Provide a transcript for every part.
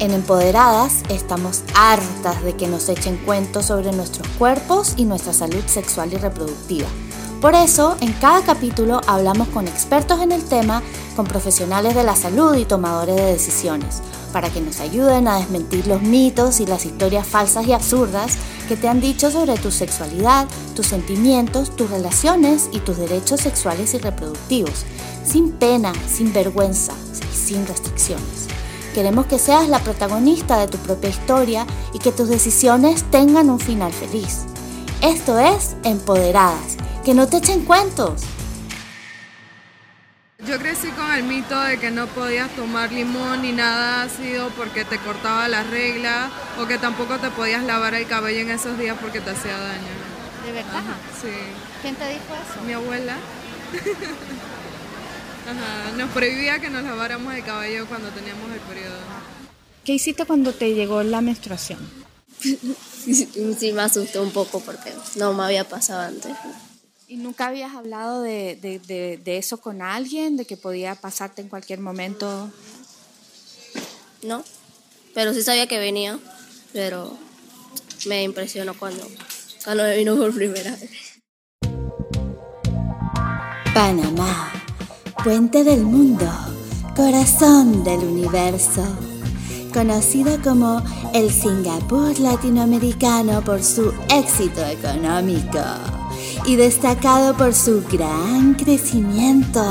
En Empoderadas estamos hartas de que nos echen cuentos sobre nuestros cuerpos y nuestra salud sexual y reproductiva. Por eso, en cada capítulo hablamos con expertos en el tema, con profesionales de la salud y tomadores de decisiones, para que nos ayuden a desmentir los mitos y las historias falsas y absurdas que te han dicho sobre tu sexualidad, tus sentimientos, tus relaciones y tus derechos sexuales y reproductivos, sin pena, sin vergüenza y sin restricciones. Queremos que seas la protagonista de tu propia historia y que tus decisiones tengan un final feliz. Esto es Empoderadas, que no te echen cuentos. Yo crecí con el mito de que no podías tomar limón ni nada ácido porque te cortaba la regla o que tampoco te podías lavar el cabello en esos días porque te hacía daño. ¿De verdad? sí. ¿Quién te dijo eso? Mi abuela. Ajá, nos prohibía que nos laváramos el cabello cuando teníamos el periodo. ¿Qué hiciste cuando te llegó la menstruación? sí, me asustó un poco porque no me había pasado antes. ¿Y nunca habías hablado de, de, de, eso con alguien, de que podía pasarte en cualquier momento? No, pero sí sabía que venía, pero me impresionó cuando, cuando me vino por primera vez. Panamá puente del mundo, corazón del universo, conocido como el Singapur latinoamericano por su éxito económico y destacado por su gran crecimiento.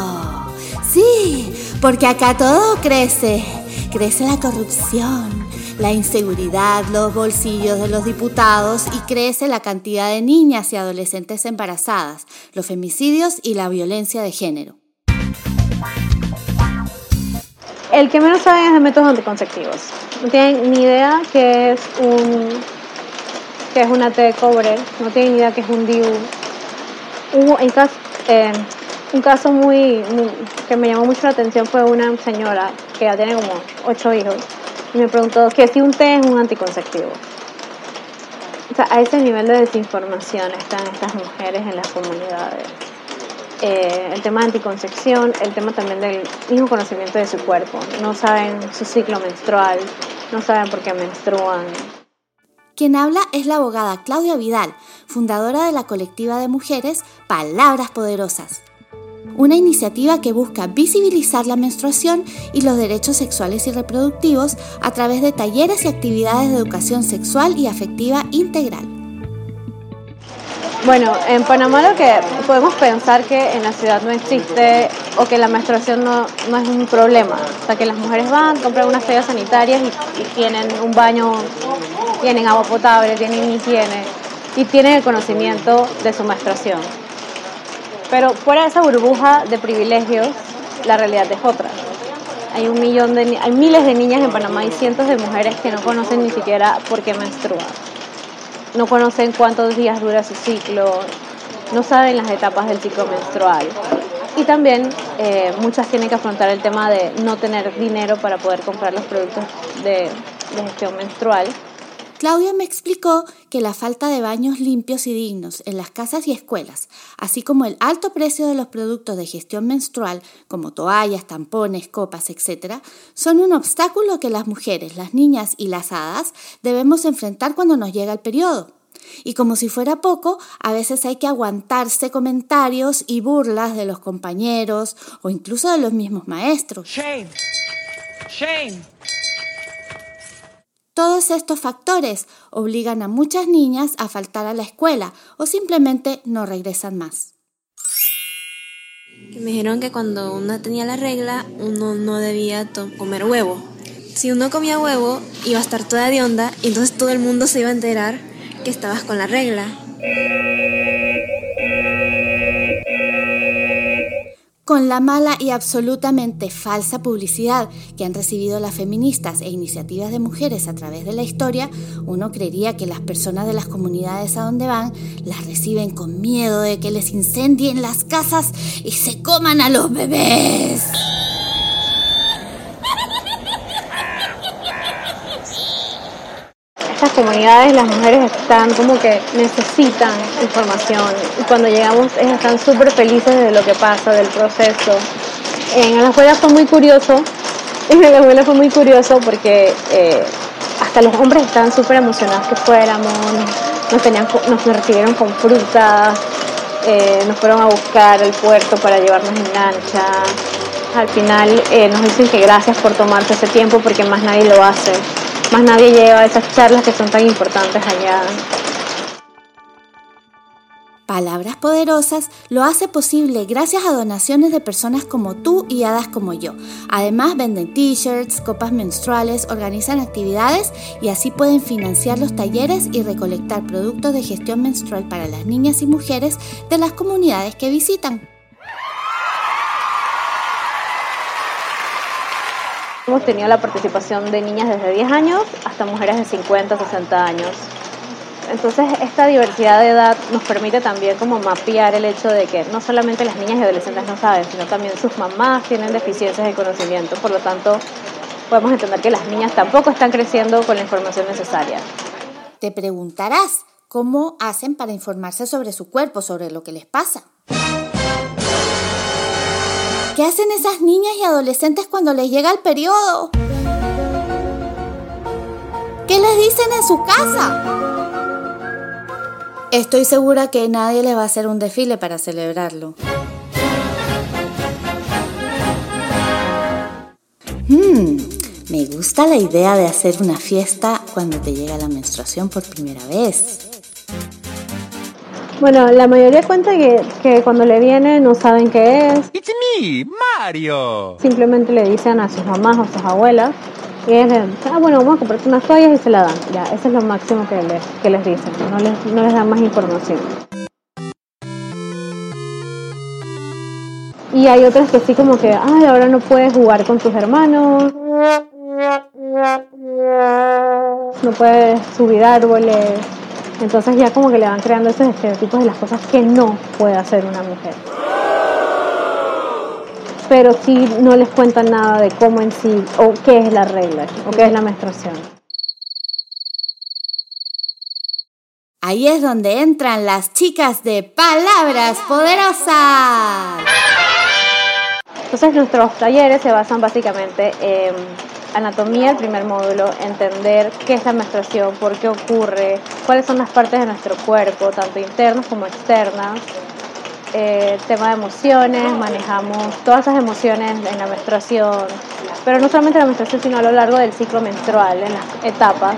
Sí, porque acá todo crece, crece la corrupción, la inseguridad, los bolsillos de los diputados y crece la cantidad de niñas y adolescentes embarazadas, los femicidios y la violencia de género. El que menos saben es de métodos anticonceptivos. No tienen ni idea que es un que es una T de cobre, no tienen ni idea que es un DIU. Hubo caso, un caso muy, que me llamó mucho la atención fue una señora que ya tiene como ocho hijos y me preguntó que si un té es un anticonceptivo. O sea, a ese nivel de desinformación están estas mujeres en las comunidades. Eh, el tema de anticoncepción, el tema también del mismo conocimiento de su cuerpo. No saben su ciclo menstrual, no saben por qué menstruan. Quien habla es la abogada Claudia Vidal, fundadora de la colectiva de mujeres Palabras Poderosas. Una iniciativa que busca visibilizar la menstruación y los derechos sexuales y reproductivos a través de talleres y actividades de educación sexual y afectiva integral. Bueno, en Panamá lo que podemos pensar que en la ciudad no existe o que la menstruación no, es un problema. O sea, que las mujeres van, compran unas toallas sanitarias y, tienen un baño, tienen agua potable, tienen higiene y tienen el conocimiento de su menstruación. Pero fuera de esa burbuja de privilegios, la realidad es otra. Hay un millón de, hay miles de niñas en Panamá y cientos de mujeres que no conocen ni siquiera por qué menstruan no conocen cuántos días dura su ciclo, no saben las etapas del ciclo menstrual. Y también eh, muchas tienen que afrontar el tema de no tener dinero para poder comprar los productos de, de gestión menstrual. Claudia me explicó que la falta de baños limpios y dignos en las casas y escuelas, así como el alto precio de los productos de gestión menstrual, como toallas, tampones, copas, etc., son un obstáculo que las mujeres, las niñas y las hadas debemos enfrentar cuando nos llega el periodo. Y como si fuera poco, a veces hay que aguantarse comentarios y burlas de los compañeros o incluso de los mismos maestros. Shame. Shame. Todos estos factores obligan a muchas niñas a faltar a la escuela o simplemente no regresan más. me dijeron que cuando uno tenía la regla, uno no debía comer huevo. Si uno comía huevo, iba a estar toda de onda y entonces todo el mundo se iba a enterar que estabas con la regla. Con la mala y absolutamente falsa publicidad que han recibido las feministas e iniciativas de mujeres a través de la historia, uno creería que las personas de las comunidades a donde van las reciben con miedo de que les incendien las casas y se coman a los bebés. Estas comunidades las mujeres están como que necesitan información y cuando llegamos están súper felices de lo que pasa, del proceso. En la escuela fue muy curioso En la escuela fue muy curioso porque eh, hasta los hombres estaban súper emocionados que fuéramos, nos, tenían, nos recibieron con fruta, eh, nos fueron a buscar al puerto para llevarnos en lancha. Al final eh, nos dicen que gracias por tomarse ese tiempo porque más nadie lo hace, más nadie lleva esas charlas que son tan importantes allá. Palabras Poderosas lo hace posible gracias a donaciones de personas como tú y hadas como yo. Además venden t-shirts, copas menstruales, organizan actividades y así pueden financiar los talleres y recolectar productos de gestión menstrual para las niñas y mujeres de las comunidades que visitan. Hemos tenido la participación de niñas desde 10 años hasta mujeres de 50, 60 años. Entonces esta diversidad de edad nos permite también como mapear el hecho de que no solamente las niñas y adolescentes no saben, sino también sus mamás tienen deficiencias de conocimiento, por lo tanto podemos entender que las niñas tampoco están creciendo con la información necesaria. Te preguntarás, ¿cómo hacen para informarse sobre su cuerpo, sobre lo que les pasa? ¿Qué hacen esas niñas y adolescentes cuando les llega el periodo? ¿Qué les dicen en su casa? Estoy segura que nadie le va a hacer un desfile para celebrarlo. Hmm, me gusta la idea de hacer una fiesta cuando te llega la menstruación por primera vez. Bueno, la mayoría cuenta que, que cuando le viene no saben qué es. It's me, Mario. Simplemente le dicen a sus mamás o a sus abuelas y es ah, bueno, vamos a comprarte unas toallas y se la dan. Ya, eso es lo máximo que les, que les dicen, no les, no les dan más información. Y hay otras que sí como que, ay, ahora no puedes jugar con tus hermanos, no puedes subir árboles. Entonces ya como que le van creando esos estereotipos de las cosas que no puede hacer una mujer pero sí no les cuentan nada de cómo en sí, o qué es la regla, o qué es la menstruación. Ahí es donde entran las chicas de Palabras Poderosas. Entonces nuestros talleres se basan básicamente en anatomía, el primer módulo, entender qué es la menstruación, por qué ocurre, cuáles son las partes de nuestro cuerpo, tanto internas como externas, eh, tema de emociones, manejamos todas esas emociones en la menstruación, pero no solamente en la menstruación, sino a lo largo del ciclo menstrual, en las etapas.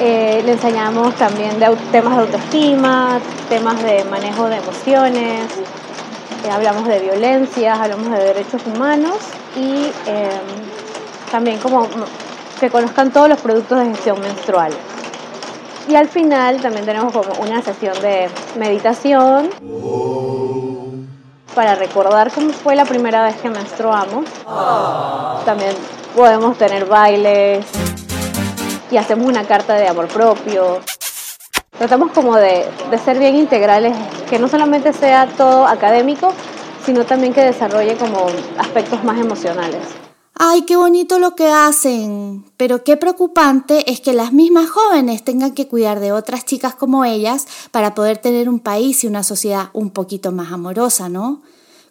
Eh, le enseñamos también de temas de autoestima, temas de manejo de emociones, eh, hablamos de violencias, hablamos de derechos humanos y em, también como que conozcan todos los productos de gestión menstrual. Y al final también tenemos como una sesión de meditación para recordar cómo fue la primera vez que menstruamos. También podemos tener bailes y hacemos una carta de amor propio. Tratamos como de, de ser bien integrales, que no solamente sea todo académico, sino también que desarrolle como aspectos más emocionales. Ay, qué bonito lo que hacen. Pero qué preocupante es que las mismas jóvenes tengan que cuidar de otras chicas como ellas para poder tener un país y una sociedad un poquito más amorosa, ¿no?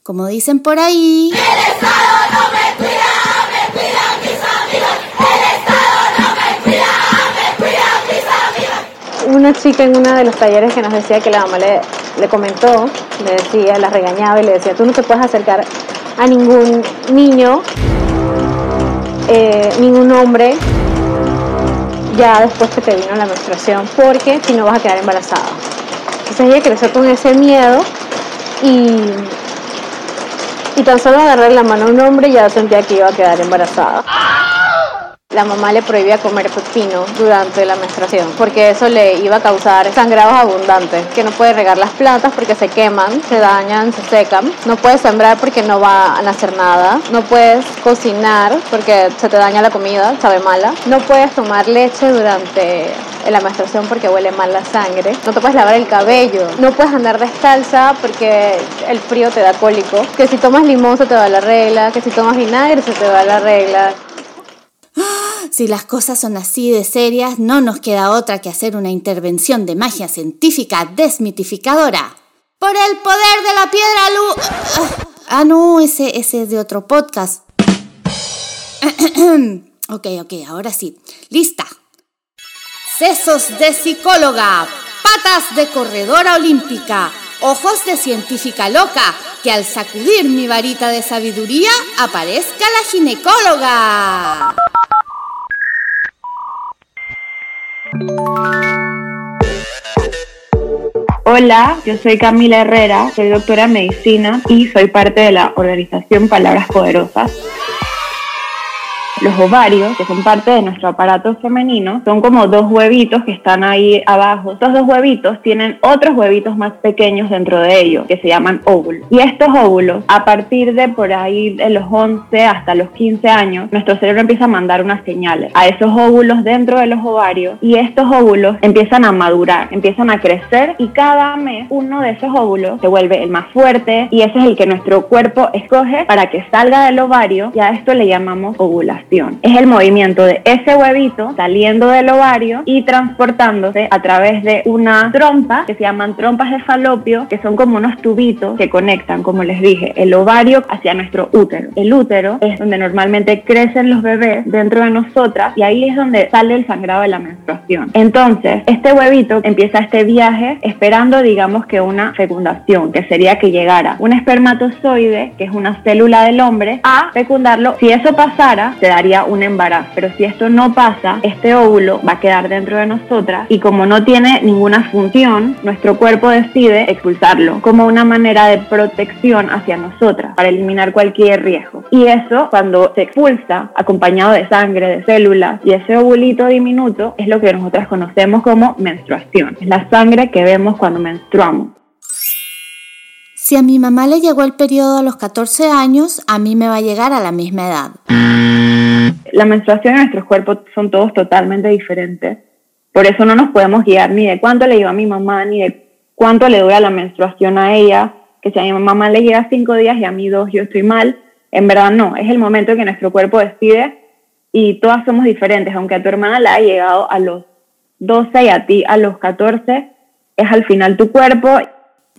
Como dicen por ahí... El Estado no me cuida, me cuida mis amigas. El Estado no me cuida, me cuida mis amigas. Una chica en uno de los talleres que nos decía que la mamá le, le comentó, le decía, la regañaba y le decía, tú no te puedes acercar a ningún niño eh, ningún hombre ya después que te vino la menstruación, porque si no vas a quedar embarazada. Entonces ella creció con ese miedo y, y tan solo agarrar la mano a un hombre ya sentía que iba a quedar embarazada la mamá le prohibía comer pepino durante la menstruación porque eso le iba a causar sangrados abundantes, que no puede regar las plantas porque se queman, se dañan, se secan, no puedes sembrar porque no va a nacer nada, no puedes cocinar porque se te daña la comida, sabe mala, no puedes tomar leche durante la menstruación porque huele mal la sangre, no te puedes lavar el cabello, no puedes andar descalza porque el frío te da cólico, que si tomas limón se te va la regla, que si tomas vinagre se te va la regla. Si las cosas son así de serias, no nos queda otra que hacer una intervención de magia científica desmitificadora. Por el poder de la piedra luz. Ah, no, ese, ese es de otro podcast. ok, ok, ahora sí. Lista. Sesos de psicóloga, patas de corredora olímpica, ojos de científica loca, que al sacudir mi varita de sabiduría aparezca la ginecóloga. Hola, yo soy Camila Herrera, soy doctora en medicina y soy parte de la organización Palabras Poderosas. Los ovarios, que son parte de nuestro aparato femenino, son como dos huevitos que están ahí abajo. Estos dos huevitos tienen otros huevitos más pequeños dentro de ellos, que se llaman óvulos. Y estos óvulos, a partir de por ahí de los 11 hasta los 15 años, nuestro cerebro empieza a mandar unas señales a esos óvulos dentro de los ovarios y estos óvulos empiezan a madurar, empiezan a crecer y cada mes uno de esos óvulos se vuelve el más fuerte y ese es el que nuestro cuerpo escoge para que salga del ovario y a esto le llamamos ovulación. Es el movimiento de ese huevito saliendo del ovario y transportándose a través de una trompa que se llaman trompas de falopio, que son como unos tubitos que conectan, como les dije, el ovario hacia nuestro útero. El útero es donde normalmente crecen los bebés dentro de nosotras y ahí es donde sale el sangrado de la menstruación. Entonces, este huevito empieza este viaje esperando, digamos que una fecundación, que sería que llegara un espermatozoide, que es una célula del hombre, a fecundarlo. Si eso pasara, se da un embarazo. Pero si esto no pasa, este óvulo va a quedar dentro de nosotras y como no tiene ninguna función, nuestro cuerpo decide expulsarlo como una manera de protección hacia nosotras para eliminar cualquier riesgo. Y eso, cuando se expulsa, acompañado de sangre, de células y ese ovulito diminuto, es lo que nosotras conocemos como menstruación. Es la sangre que vemos cuando menstruamos. Si a mi mamá le llegó el periodo a los 14 años, a mí me va a llegar a la misma edad. La menstruación y nuestros cuerpos son todos totalmente diferentes. Por eso no nos podemos guiar ni de cuánto le lleva a mi mamá, ni de cuánto le dura la menstruación a ella, que si a mi mamá le llega cinco días y a mí dos, yo estoy mal. En verdad no, es el momento que nuestro cuerpo decide y todas somos diferentes. Aunque a tu hermana le haya llegado a los 12 y a ti a los 14, es al final tu cuerpo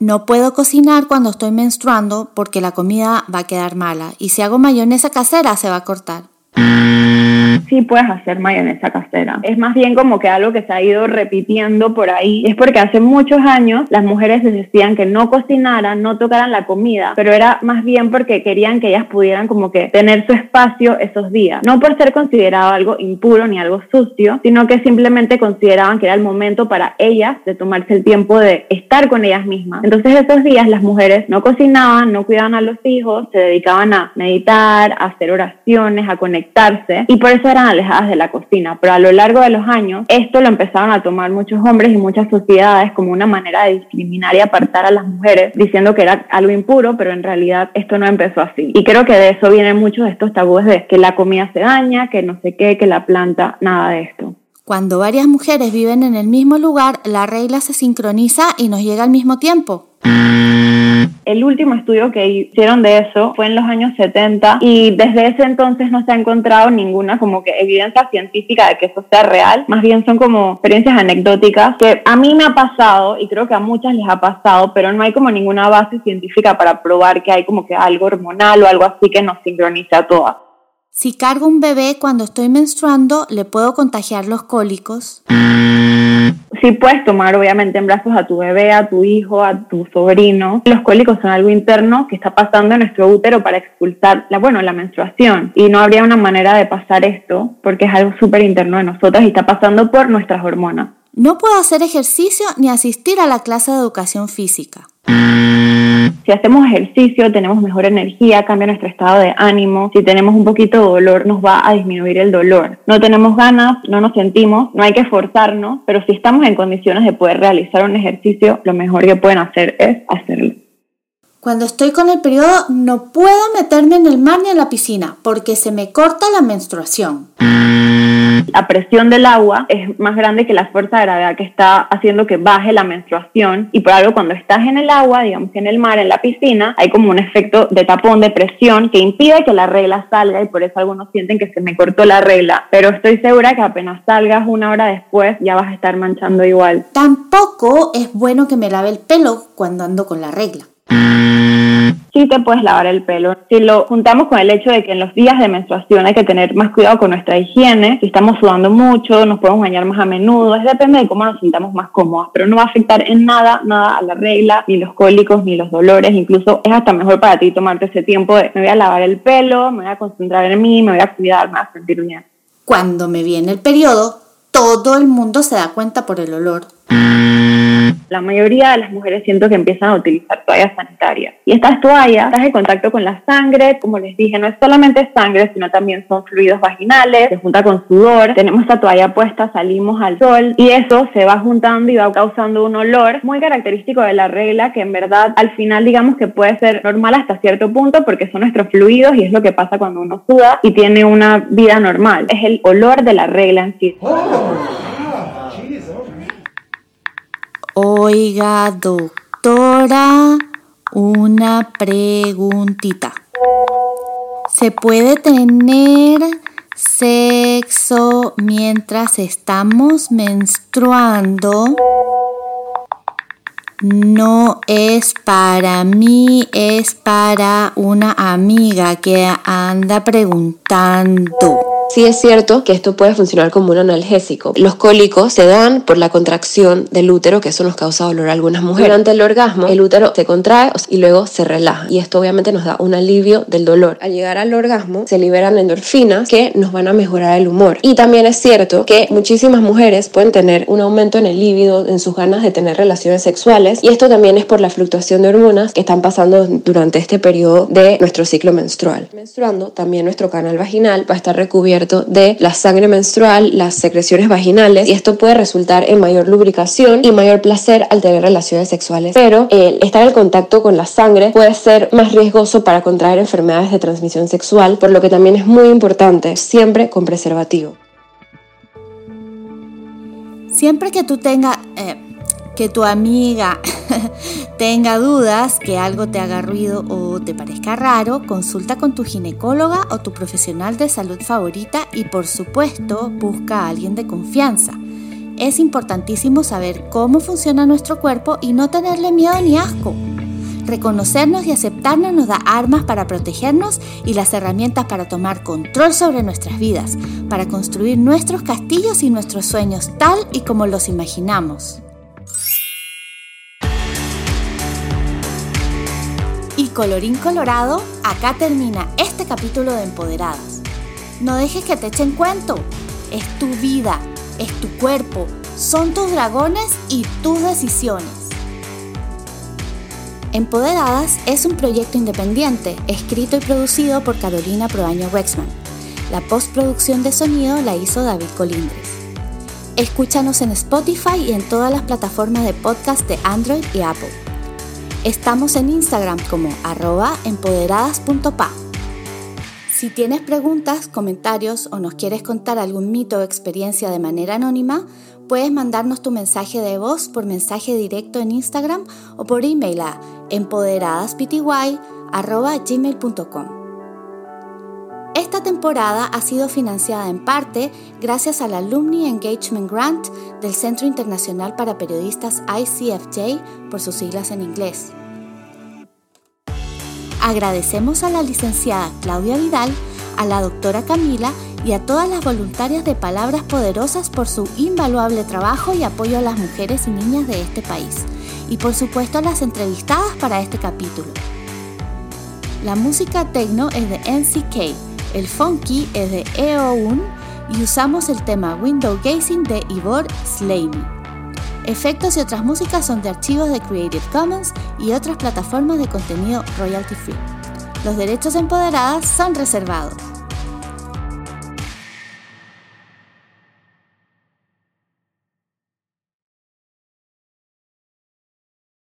no puedo cocinar cuando estoy menstruando porque la comida va a quedar mala y si hago mayonesa casera se va a cortar Mm. Sí puedes hacer mayonesa casera. Es más bien como que algo que se ha ido repitiendo por ahí. Es porque hace muchos años las mujeres decían que no cocinaran, no tocaran la comida, pero era más bien porque querían que ellas pudieran como que tener su espacio esos días. No por ser considerado algo impuro ni algo sucio, sino que simplemente consideraban que era el momento para ellas de tomarse el tiempo de estar con ellas mismas. Entonces esos días las mujeres no cocinaban, no cuidaban a los hijos, se dedicaban a meditar, a hacer oraciones, a conectarse y por era alejadas de la cocina, pero a lo largo de los años esto lo empezaron a tomar muchos hombres y muchas sociedades como una manera de discriminar y apartar a las mujeres, diciendo que era algo impuro, pero en realidad esto no empezó así. Y creo que de eso vienen muchos de estos tabúes de que la comida se daña, que no sé qué, que la planta, nada de esto. Cuando varias mujeres viven en el mismo lugar, la regla se sincroniza y nos llega al mismo tiempo. El último estudio que hicieron de eso fue en los años 70 y desde ese entonces no se ha encontrado ninguna como que evidencia científica de que eso sea real. Más bien son como experiencias anecdóticas que a mí me ha pasado y creo que a muchas les ha pasado, pero no hay como ninguna base científica para probar que hay como que algo hormonal o algo así que nos sincroniza a todas. Si cargo un bebé cuando estoy menstruando, ¿le puedo contagiar los cólicos? Sí puedes tomar obviamente en brazos a tu bebé, a tu hijo, a tu sobrino. Los cólicos son algo interno que está pasando en nuestro útero para expulsar la, bueno, la menstruación. Y no habría una manera de pasar esto porque es algo súper interno de nosotras y está pasando por nuestras hormonas. No puedo hacer ejercicio ni asistir a la clase de educación física. Si hacemos ejercicio, tenemos mejor energía, cambia nuestro estado de ánimo. Si tenemos un poquito de dolor, nos va a disminuir el dolor. No tenemos ganas, no nos sentimos, no hay que forzarnos, pero si estamos en condiciones de poder realizar un ejercicio, lo mejor que pueden hacer es hacerlo. Cuando estoy con el periodo no puedo meterme en el mar ni en la piscina porque se me corta la menstruación la presión del agua es más grande que la fuerza de gravedad que está haciendo que baje la menstruación y por algo cuando estás en el agua, digamos que en el mar, en la piscina, hay como un efecto de tapón, de presión que impide que la regla salga y por eso algunos sienten que se me cortó la regla, pero estoy segura que apenas salgas una hora después ya vas a estar manchando igual. Tampoco es bueno que me lave el pelo cuando ando con la regla. Sí te puedes lavar el pelo. Si lo juntamos con el hecho de que en los días de menstruación hay que tener más cuidado con nuestra higiene, si estamos sudando mucho, nos podemos bañar más a menudo, es depende de cómo nos sintamos más cómodas, pero no va a afectar en nada, nada a la regla, ni los cólicos, ni los dolores, incluso es hasta mejor para ti tomarte ese tiempo de me voy a lavar el pelo, me voy a concentrar en mí, me voy a cuidar, me voy a sentir bien. Cuando me viene el periodo, todo el mundo se da cuenta por el olor. La mayoría de las mujeres siento que empiezan a utilizar toallas sanitarias. Y estas toallas están en contacto con la sangre, como les dije, no es solamente sangre, sino también son fluidos vaginales, se junta con sudor. Tenemos esta toalla puesta, salimos al sol y eso se va juntando y va causando un olor muy característico de la regla que en verdad al final digamos que puede ser normal hasta cierto punto porque son nuestros fluidos y es lo que pasa cuando uno suda y tiene una vida normal. Es el olor de la regla en sí. Oiga, doctora, una preguntita. ¿Se puede tener sexo mientras estamos menstruando? No es para mí, es para una amiga que anda preguntando. Sí es cierto que esto puede funcionar como un analgésico. Los cólicos se dan por la contracción del útero, que eso nos causa dolor a algunas mujeres. Durante el orgasmo, el útero se contrae y luego se relaja. Y esto obviamente nos da un alivio del dolor. Al llegar al orgasmo, se liberan endorfinas que nos van a mejorar el humor. Y también es cierto que muchísimas mujeres pueden tener un aumento en el líbido, en sus ganas de tener relaciones sexuales. Y esto también es por la fluctuación de hormonas que están pasando durante este periodo de nuestro ciclo menstrual. Menstruando, también nuestro canal vaginal va a estar recubierto de la sangre menstrual, las secreciones vaginales y esto puede resultar en mayor lubricación y mayor placer al tener relaciones sexuales. Pero el estar en contacto con la sangre puede ser más riesgoso para contraer enfermedades de transmisión sexual, por lo que también es muy importante siempre con preservativo. Siempre que tú tengas... Eh, que tu amiga tenga dudas, que algo te haga ruido o te parezca raro, consulta con tu ginecóloga o tu profesional de salud favorita y por supuesto busca a alguien de confianza. Es importantísimo saber cómo funciona nuestro cuerpo y no tenerle miedo ni asco. Reconocernos y aceptarnos nos da armas para protegernos y las herramientas para tomar control sobre nuestras vidas, para construir nuestros castillos y nuestros sueños tal y como los imaginamos. Colorín colorado, acá termina este capítulo de Empoderadas. No dejes que te echen cuento. Es tu vida, es tu cuerpo, son tus dragones y tus decisiones. Empoderadas es un proyecto independiente, escrito y producido por Carolina Proaño Wexman. La postproducción de sonido la hizo David Colindres. Escúchanos en Spotify y en todas las plataformas de podcast de Android y Apple. Estamos en Instagram como arroba empoderadas.pa. Si tienes preguntas, comentarios o nos quieres contar algún mito o experiencia de manera anónima, puedes mandarnos tu mensaje de voz por mensaje directo en Instagram o por email a empoderadaspty.gmail.com. Esta temporada ha sido financiada en parte gracias al Alumni Engagement Grant del Centro Internacional para Periodistas ICFJ por sus siglas en inglés. Agradecemos a la licenciada Claudia Vidal, a la doctora Camila y a todas las voluntarias de Palabras Poderosas por su invaluable trabajo y apoyo a las mujeres y niñas de este país. Y por supuesto a las entrevistadas para este capítulo. La música techno es de NCK el funky es de EO1 y usamos el tema Window Gazing de Ivor Slaney. Efectos y otras músicas son de archivos de Creative Commons y otras plataformas de contenido royalty free. Los derechos empoderadas son reservados.